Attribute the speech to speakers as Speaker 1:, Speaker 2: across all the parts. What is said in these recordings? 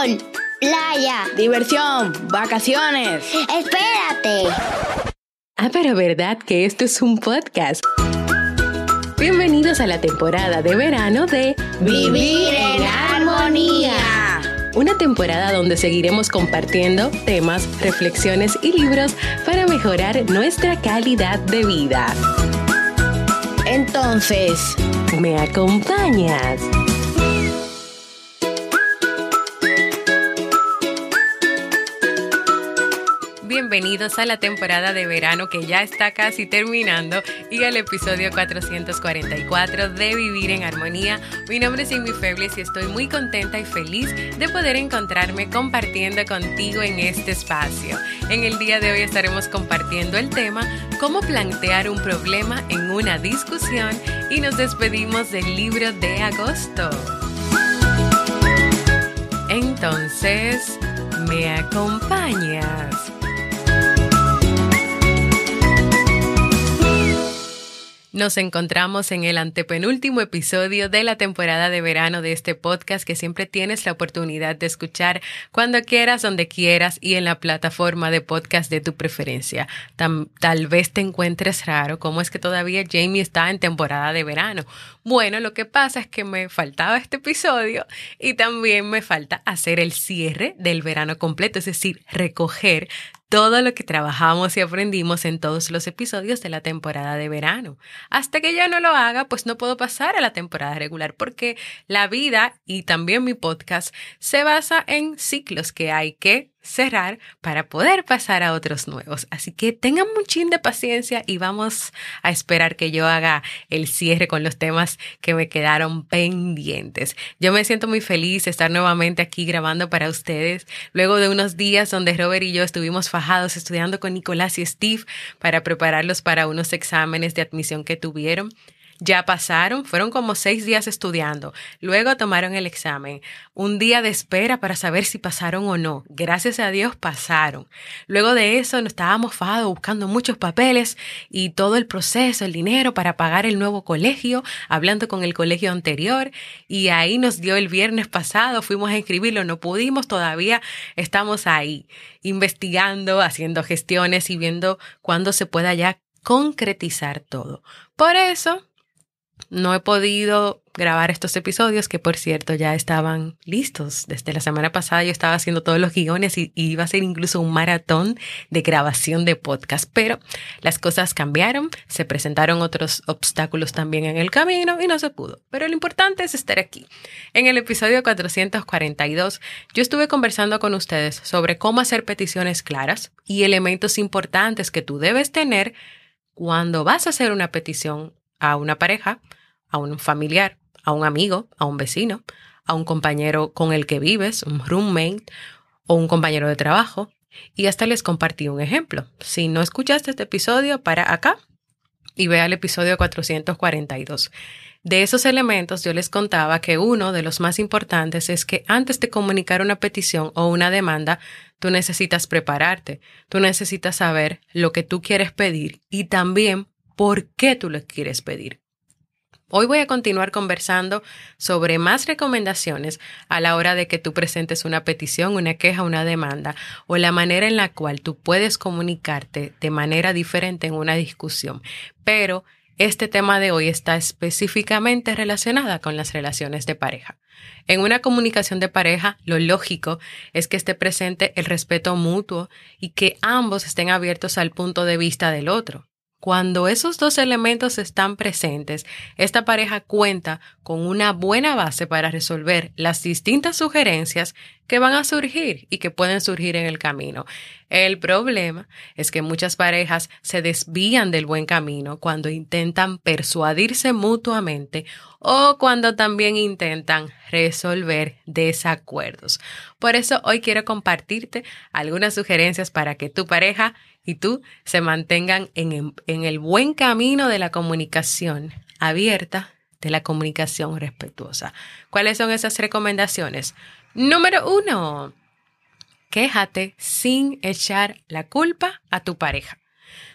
Speaker 1: sol, playa,
Speaker 2: diversión, vacaciones.
Speaker 1: Espérate.
Speaker 3: Ah, pero ¿verdad que esto es un podcast? Bienvenidos a la temporada de verano de
Speaker 1: Vivir en Armonía.
Speaker 3: Una temporada donde seguiremos compartiendo temas, reflexiones y libros para mejorar nuestra calidad de vida.
Speaker 2: Entonces,
Speaker 3: ¿me acompañas? Bienvenidos a la temporada de verano que ya está casi terminando y al episodio 444 de Vivir en Armonía. Mi nombre es Amy Febles y estoy muy contenta y feliz de poder encontrarme compartiendo contigo en este espacio. En el día de hoy estaremos compartiendo el tema cómo plantear un problema en una discusión y nos despedimos del libro de agosto. Entonces, ¿me acompañas? Nos encontramos en el antepenúltimo episodio de la temporada de verano de este podcast que siempre tienes la oportunidad de escuchar cuando quieras, donde quieras y en la plataforma de podcast de tu preferencia. tal vez te encuentres raro cómo es que todavía Jamie está en temporada de verano. Bueno, lo que pasa es que me faltaba este episodio y también me falta hacer el cierre del verano completo, es decir, recoger todo lo que trabajamos y aprendimos en todos los episodios de la temporada de verano. Hasta que yo no lo haga, pues no puedo pasar a la temporada regular porque la vida y también mi podcast se basa en ciclos que hay que cerrar para poder pasar a otros nuevos. Así que tengan muchín de paciencia y vamos a esperar que yo haga el cierre con los temas que me quedaron pendientes. Yo me siento muy feliz de estar nuevamente aquí grabando para ustedes luego de unos días donde Robert y yo estuvimos fajados estudiando con Nicolás y Steve para prepararlos para unos exámenes de admisión que tuvieron. Ya pasaron, fueron como seis días estudiando. Luego tomaron el examen. Un día de espera para saber si pasaron o no. Gracias a Dios pasaron. Luego de eso nos estábamos fajados buscando muchos papeles y todo el proceso, el dinero para pagar el nuevo colegio, hablando con el colegio anterior. Y ahí nos dio el viernes pasado, fuimos a inscribirlo, no pudimos, todavía estamos ahí, investigando, haciendo gestiones y viendo cuándo se pueda ya concretizar todo. Por eso no he podido grabar estos episodios que por cierto ya estaban listos. Desde la semana pasada yo estaba haciendo todos los guiones y, iba a ser incluso un maratón de grabación de podcast, pero las cosas cambiaron, se presentaron otros obstáculos también en el camino y no se pudo. Pero lo importante es estar aquí. En el episodio 442 yo estuve conversando con ustedes sobre cómo hacer peticiones claras y elementos importantes que tú debes tener cuando vas a hacer una petición a una pareja, a un familiar, a un amigo, a un vecino, a un compañero con el que vives, un roommate o un compañero de trabajo. Y hasta les compartí un ejemplo. Si no escuchaste este episodio, para acá y vea el episodio 442. De esos elementos yo les contaba que uno de los más importantes es que antes de comunicar una petición o una demanda, tú necesitas prepararte, tú necesitas saber lo que tú quieres pedir y también por qué tú lo quieres pedir. Hoy voy a continuar conversando sobre más recomendaciones a la hora de que tú presentes una petición, una queja, una demanda o la manera en la cual tú puedes comunicarte de manera diferente en una discusión. Pero este tema de hoy está específicamente relacionada con las relaciones de pareja. En una comunicación de pareja, lo lógico es que esté presente el respeto mutuo y que ambos estén abiertos al punto de vista del otro. Cuando esos dos elementos están presentes, esta pareja cuenta con una buena base para resolver las distintas sugerencias que van a surgir y que pueden surgir en el camino. El problema es que muchas parejas se desvían del buen camino cuando intentan persuadirse mutuamente o cuando también intentan resolver desacuerdos. Por eso hoy quiero compartirte algunas sugerencias para que tu pareja y tú se mantengan en, en el buen camino de la comunicación abierta, de la comunicación respetuosa. ¿Cuáles son esas recomendaciones? Número uno, quéjate sin echar la culpa a tu pareja.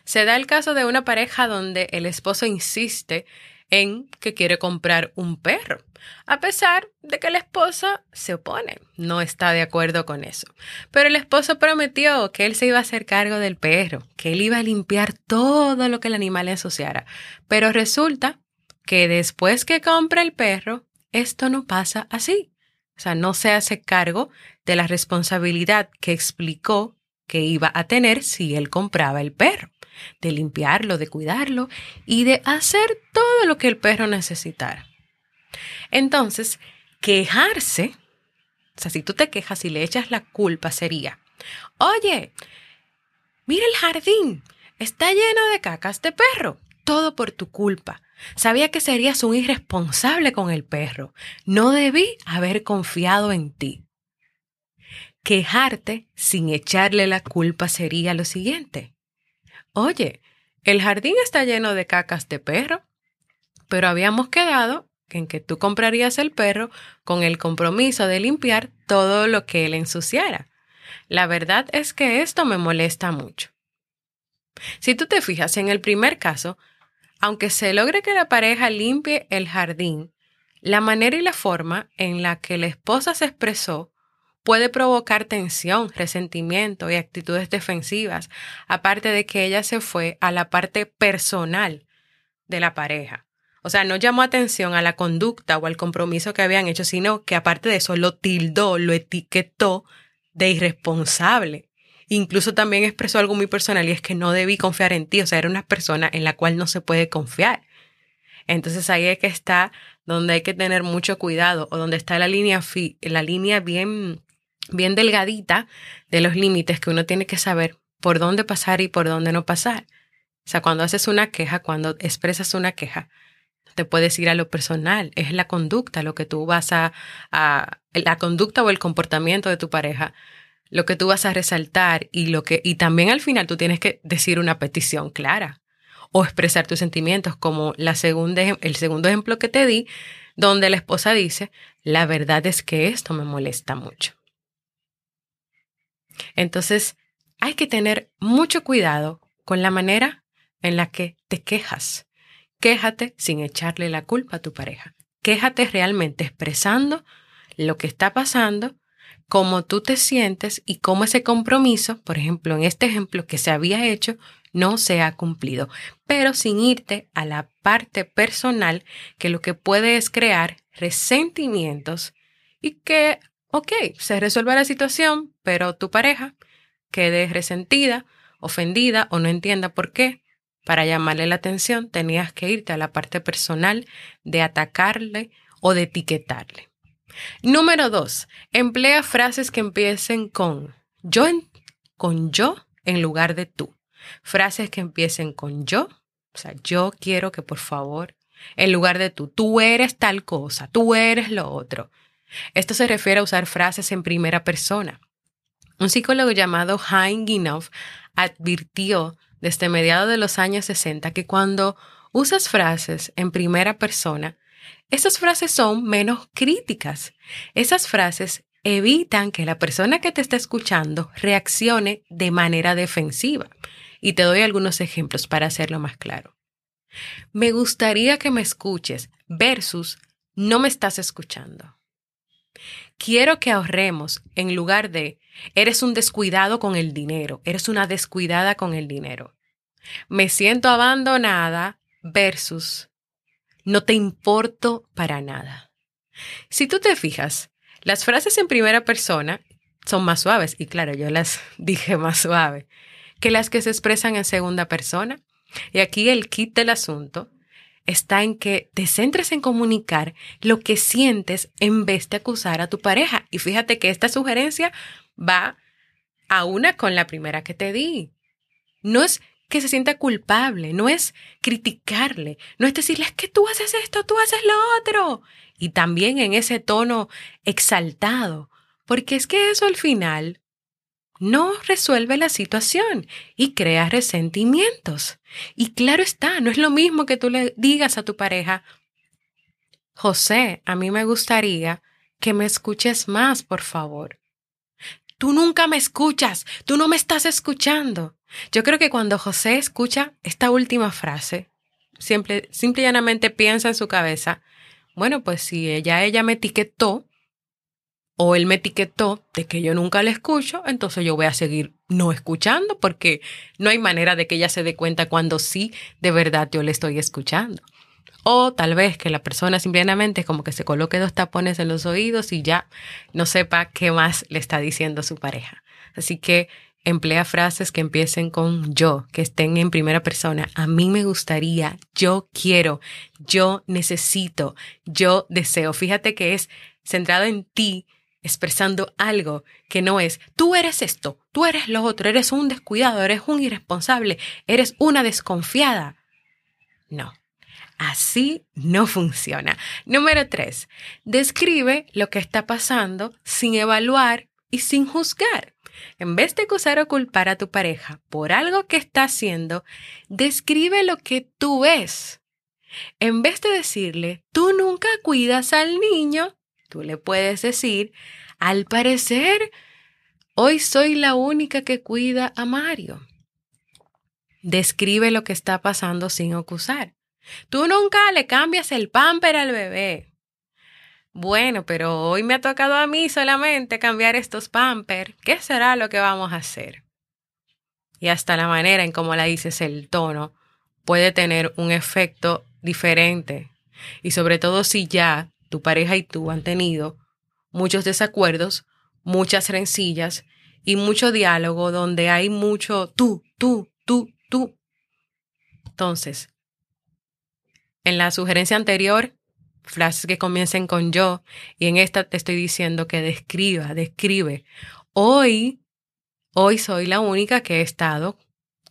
Speaker 3: Se da el caso de una pareja donde el esposo insiste en que quiere comprar un perro, a pesar de que la esposa se opone, no está de acuerdo con eso. Pero el esposo prometió que él se iba a hacer cargo del perro, que él iba a limpiar todo lo que el animal ensuciara. Pero resulta que después que compra el perro, esto no pasa así. O sea, no se hace cargo de la responsabilidad que explicó que iba a tener si él compraba el perro de limpiarlo, de cuidarlo y de hacer todo lo que el perro necesitara. Entonces, quejarse, o sea, si tú te quejas y le echas la culpa sería, oye, mira el jardín, está lleno de cacas de perro, todo por tu culpa. Sabía que serías un irresponsable con el perro. No debí haber confiado en ti. Quejarte sin echarle la culpa sería lo siguiente. Oye, el jardín está lleno de cacas de perro, pero habíamos quedado en que tú comprarías el perro con el compromiso de limpiar todo lo que él ensuciara. La verdad es que esto me molesta mucho. Si tú te fijas en el primer caso, aunque se logre que la pareja limpie el jardín, la manera y la forma en la que la esposa se expresó puede provocar tensión, resentimiento y actitudes defensivas, aparte de que ella se fue a la parte personal de la pareja. O sea, no llamó atención a la conducta o al compromiso que habían hecho, sino que aparte de eso lo tildó, lo etiquetó de irresponsable. Incluso también expresó algo muy personal y es que no debí confiar en ti, o sea, era una persona en la cual no se puede confiar. Entonces ahí es que está donde hay que tener mucho cuidado o donde está la línea, la línea bien bien delgadita de los límites que uno tiene que saber por dónde pasar y por dónde no pasar. O sea, cuando haces una queja, cuando expresas una queja, te puedes ir a lo personal, es la conducta, lo que tú vas a, a, la conducta o el comportamiento de tu pareja, lo que tú vas a resaltar y lo que, y también al final tú tienes que decir una petición clara o expresar tus sentimientos, como la segunda, el segundo ejemplo que te di, donde la esposa dice, la verdad es que esto me molesta mucho. Entonces, hay que tener mucho cuidado con la manera en la que te quejas. Quéjate sin echarle la culpa a tu pareja. Quéjate realmente expresando lo que está pasando, cómo tú te sientes y cómo ese compromiso, por ejemplo, en este ejemplo que se había hecho, no se ha cumplido, pero sin irte a la parte personal que lo que puede es crear resentimientos y que ok, se resuelve la situación, pero tu pareja quede resentida, ofendida o no entienda por qué, para llamarle la atención tenías que irte a la parte personal de atacarle o de etiquetarle. Número dos, emplea frases que empiecen con yo, en, con yo en lugar de tú. Frases que empiecen con yo, o sea, yo quiero que por favor, en lugar de tú, tú eres tal cosa, tú eres lo otro. Esto se refiere a usar frases en primera persona. Un psicólogo llamado Hein Ginoff advirtió desde mediados de los años 60 que cuando usas frases en primera persona, esas frases son menos críticas. Esas frases evitan que la persona que te está escuchando reaccione de manera defensiva. Y te doy algunos ejemplos para hacerlo más claro. Me gustaría que me escuches versus no me estás escuchando. Quiero que ahorremos en lugar de eres un descuidado con el dinero, eres una descuidada con el dinero. Me siento abandonada versus no te importo para nada. Si tú te fijas, las frases en primera persona son más suaves, y claro, yo las dije más suave, que las que se expresan en segunda persona. Y aquí el kit del asunto está en que te centres en comunicar lo que sientes en vez de acusar a tu pareja. Y fíjate que esta sugerencia va a una con la primera que te di. No es que se sienta culpable, no es criticarle, no es decirle es que tú haces esto, tú haces lo otro. Y también en ese tono exaltado, porque es que eso al final no resuelve la situación y crea resentimientos. Y claro está, no es lo mismo que tú le digas a tu pareja, José, a mí me gustaría que me escuches más, por favor. Tú nunca me escuchas, tú no me estás escuchando. Yo creo que cuando José escucha esta última frase, simple, simple y llanamente piensa en su cabeza, bueno, pues si ella, ella me etiquetó o él me etiquetó de que yo nunca le escucho, entonces yo voy a seguir no escuchando porque no hay manera de que ella se dé cuenta cuando sí de verdad yo le estoy escuchando. O tal vez que la persona simplemente como que se coloque dos tapones en los oídos y ya no sepa qué más le está diciendo su pareja. Así que emplea frases que empiecen con yo, que estén en primera persona. A mí me gustaría, yo quiero, yo necesito, yo deseo. Fíjate que es centrado en ti, expresando algo que no es, tú eres esto, tú eres lo otro, eres un descuidado, eres un irresponsable, eres una desconfiada. No. Así no funciona. Número tres, describe lo que está pasando sin evaluar y sin juzgar. En vez de acusar o culpar a tu pareja por algo que está haciendo, describe lo que tú ves. En vez de decirle, tú nunca cuidas al niño, tú le puedes decir, al parecer, hoy soy la única que cuida a Mario. Describe lo que está pasando sin acusar. Tú nunca le cambias el pamper al bebé. Bueno, pero hoy me ha tocado a mí solamente cambiar estos pampers. ¿Qué será lo que vamos a hacer? Y hasta la manera en cómo la dices, el tono, puede tener un efecto diferente. Y sobre todo si ya tu pareja y tú han tenido muchos desacuerdos, muchas rencillas y mucho diálogo donde hay mucho tú, tú, tú, tú. Entonces, en la sugerencia anterior frases que comiencen con yo y en esta te estoy diciendo que describa, describe. Hoy, hoy soy la única que he estado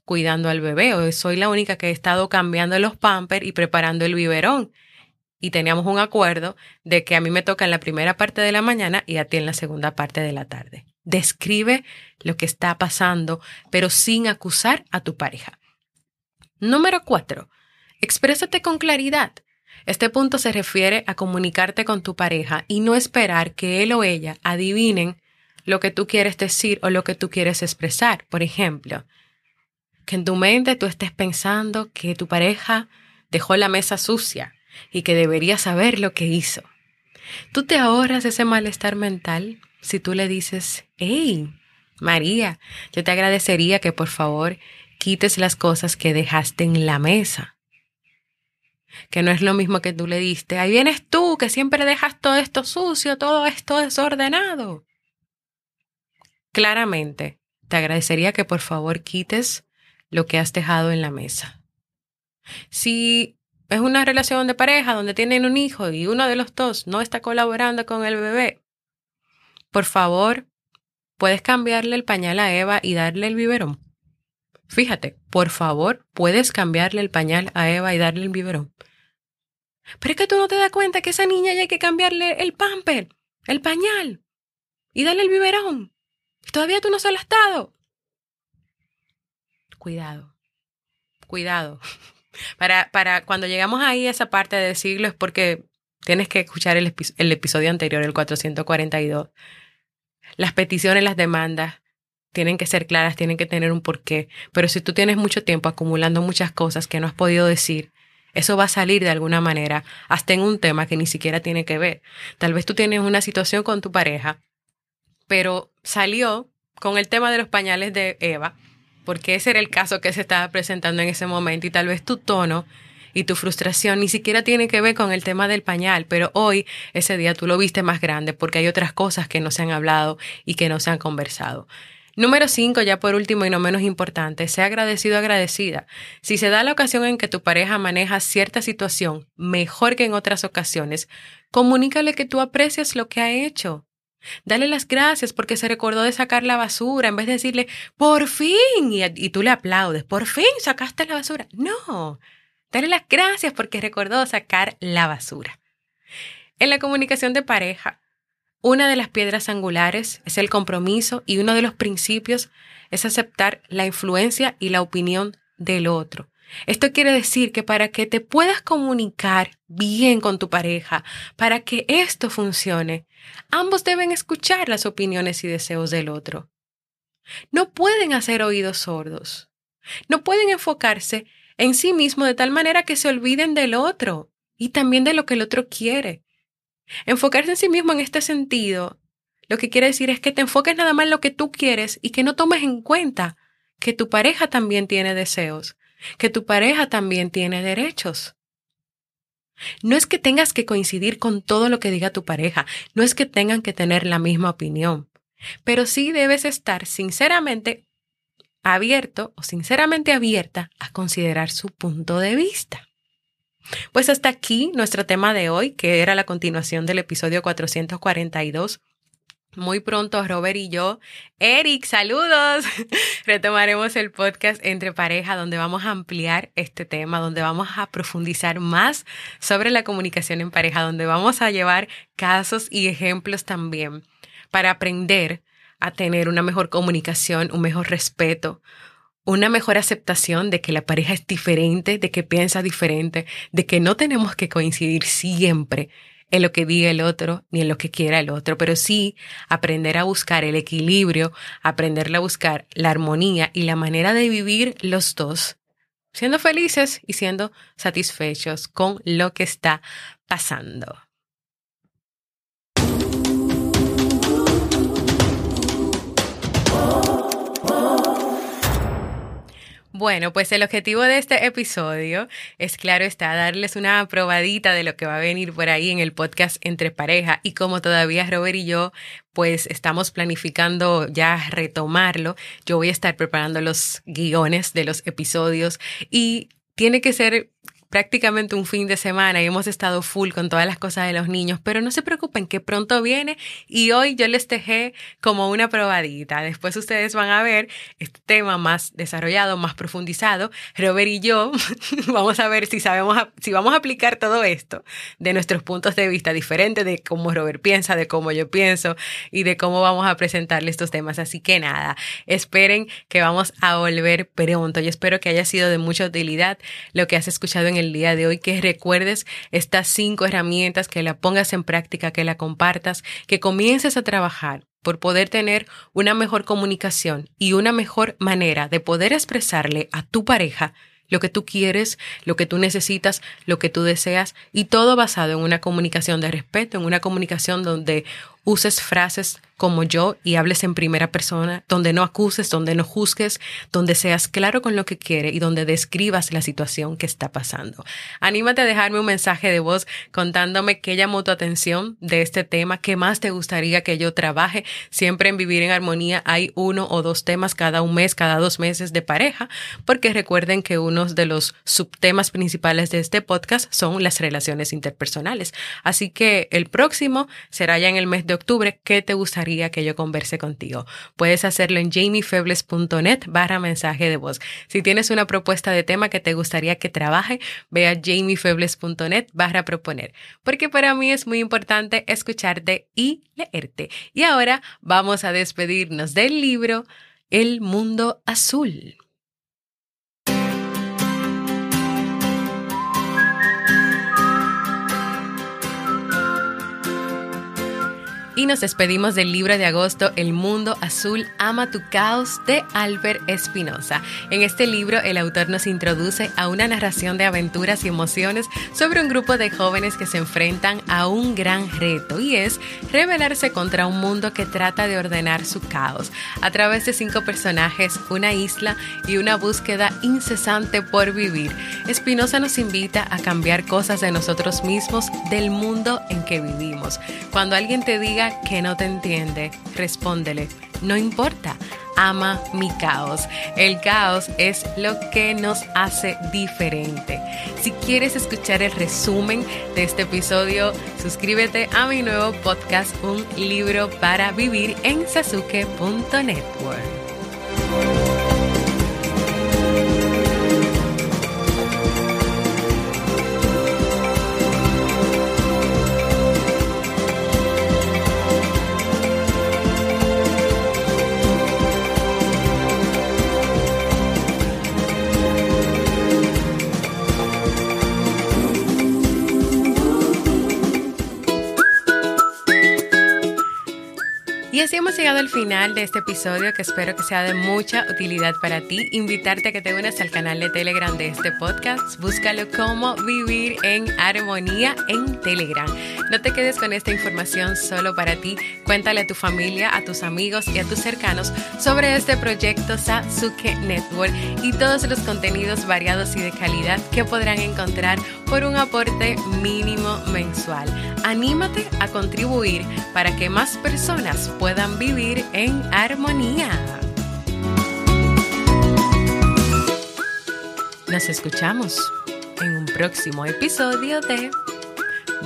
Speaker 3: cuidando al bebé, hoy soy la única que he estado cambiando los pampers y preparando el biberón. Y teníamos un acuerdo de que a mí me toca en la primera parte de la mañana y a ti en la segunda parte de la tarde. Describe lo que está pasando, pero sin acusar a tu pareja. Número cuatro, exprésate con claridad. Este punto se refiere a comunicarte con tu pareja y no esperar que él o ella adivinen lo que tú quieres decir o lo que tú quieres expresar. Por ejemplo, que en tu mente tú estés pensando que tu pareja dejó la mesa sucia y que debería saber lo que hizo. Tú te ahorras ese malestar mental si tú le dices, hey, María, yo te agradecería que por favor quites las cosas que dejaste en la mesa que no es lo mismo que tú le diste. Ahí vienes tú, que siempre dejas todo esto sucio, todo esto desordenado. Claramente, te agradecería que por favor quites lo que has dejado en la mesa. Si es una relación de pareja donde tienen un hijo y uno de los dos no está colaborando con el bebé, por favor, puedes cambiarle el pañal a Eva y darle el biberón. Fíjate, por favor, puedes cambiarle el pañal a Eva y darle el biberón. Pero es que tú no te das cuenta que esa niña ya hay que cambiarle el pamper, el pañal y darle el biberón. todavía tú no se has dado. Cuidado, cuidado. Para, para cuando llegamos ahí esa parte de decirlo es porque tienes que escuchar el, el episodio anterior, el 442. Las peticiones, las demandas, tienen que ser claras, tienen que tener un porqué. Pero si tú tienes mucho tiempo acumulando muchas cosas que no has podido decir, eso va a salir de alguna manera, hasta en un tema que ni siquiera tiene que ver. Tal vez tú tienes una situación con tu pareja, pero salió con el tema de los pañales de Eva, porque ese era el caso que se estaba presentando en ese momento y tal vez tu tono y tu frustración ni siquiera tiene que ver con el tema del pañal, pero hoy ese día tú lo viste más grande porque hay otras cosas que no se han hablado y que no se han conversado. Número cinco, ya por último y no menos importante, sea agradecido agradecida. Si se da la ocasión en que tu pareja maneja cierta situación mejor que en otras ocasiones, comunícale que tú aprecias lo que ha hecho. Dale las gracias porque se recordó de sacar la basura en vez de decirle, por fin, y, tú le aplaudes, por fin sacaste la basura. No, dale las gracias porque recordó sacar la basura. En la comunicación de pareja, una de las piedras angulares es el compromiso y uno de los principios es aceptar la influencia y la opinión del otro. Esto quiere decir que para que te puedas comunicar bien con tu pareja, para que esto funcione, ambos deben escuchar las opiniones y deseos del otro. No pueden hacer oídos sordos. No pueden enfocarse en sí mismo de tal manera que se olviden del otro y también de lo que el otro quiere. Enfocarse en sí mismo en este sentido, lo que quiere decir es que te enfoques nada más en lo que tú quieres y que no tomes en cuenta que tu pareja también tiene deseos, que tu pareja también tiene derechos. No es que tengas que coincidir con todo lo que diga tu pareja, no es que tengan que tener la misma opinión, pero sí debes estar sinceramente abierto o sinceramente abierta a considerar su punto de vista. Pues hasta aquí nuestro tema de hoy, que era la continuación del episodio 442 muy pronto Robert y yo, Eric, saludos, retomaremos el podcast entre pareja donde vamos a ampliar este tema, donde vamos a profundizar más sobre la comunicación en pareja, donde vamos a llevar casos y ejemplos también para aprender a tener una mejor comunicación, un mejor respeto, una mejor aceptación de que la pareja es diferente, de que piensa diferente, de que no tenemos que coincidir siempre en lo que diga el otro ni en lo que quiera el otro, pero sí aprender a buscar el equilibrio, aprender a buscar la armonía y la manera de vivir los dos, siendo felices y siendo satisfechos con lo que está pasando. Bueno, pues el objetivo de este episodio es, claro, está darles una probadita de lo que va a venir por ahí en el podcast entre pareja. Y como todavía Robert y yo pues estamos planificando ya retomarlo, yo voy a estar preparando los guiones de los episodios y tiene que ser prácticamente un fin de semana y hemos estado full con todas las cosas de los niños, pero no se preocupen que pronto viene y hoy yo les dejé como una probadita. Después ustedes van a ver este tema más desarrollado, más profundizado. Robert y yo vamos a ver si sabemos, si vamos a aplicar todo esto de nuestros puntos de vista diferentes, de cómo Robert piensa, de cómo yo pienso y de cómo vamos a presentarle estos temas. Así que nada, esperen que vamos a volver pronto. Yo espero que haya sido de mucha utilidad lo que has escuchado en el el día de hoy, que recuerdes estas cinco herramientas, que la pongas en práctica, que la compartas, que comiences a trabajar por poder tener una mejor comunicación y una mejor manera de poder expresarle a tu pareja lo que tú quieres, lo que tú necesitas, lo que tú deseas, y todo basado en una comunicación de respeto, en una comunicación donde uses frases como yo y hables en primera persona, donde no acuses, donde no juzgues, donde seas claro con lo que quiere y donde describas la situación que está pasando. Anímate a dejarme un mensaje de voz contándome qué llamó tu atención de este tema, qué más te gustaría que yo trabaje. Siempre en Vivir en Armonía hay uno o dos temas cada un mes, cada dos meses de pareja, porque recuerden que uno de los subtemas principales de este podcast son las relaciones interpersonales. Así que el próximo será ya en el mes de octubre. ¿Qué te gustaría? Que yo converse contigo. Puedes hacerlo en jamiefebles.net barra mensaje de voz. Si tienes una propuesta de tema que te gustaría que trabaje, ve a jamiefebles.net barra proponer, porque para mí es muy importante escucharte y leerte. Y ahora vamos a despedirnos del libro El Mundo Azul. Y nos despedimos del libro de agosto El Mundo Azul Ama tu Caos de Albert Espinosa. En este libro el autor nos introduce a una narración de aventuras y emociones sobre un grupo de jóvenes que se enfrentan a un gran reto y es rebelarse contra un mundo que trata de ordenar su caos a través de cinco personajes, una isla y una búsqueda incesante por vivir. Espinosa nos invita a cambiar cosas de nosotros mismos, del mundo en que vivimos. Cuando alguien te diga que no te entiende, respóndele, no importa, ama mi caos. El caos es lo que nos hace diferente. Si quieres escuchar el resumen de este episodio, suscríbete a mi nuevo podcast, Un libro para vivir en sasuke.network. así hemos llegado al final de este episodio que espero que sea de mucha utilidad para ti. Invitarte a que te unas al canal de Telegram de este podcast. Búscalo como Vivir en Armonía en Telegram. No te quedes con esta información solo para ti. Cuéntale a tu familia, a tus amigos y a tus cercanos sobre este proyecto Sasuke Network y todos los contenidos variados y de calidad que podrán encontrar por un aporte mínimo mensual. Anímate a contribuir para que más personas puedan vivir en armonía. Nos escuchamos en un próximo episodio de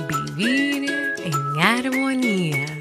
Speaker 3: Vivir en Armonía.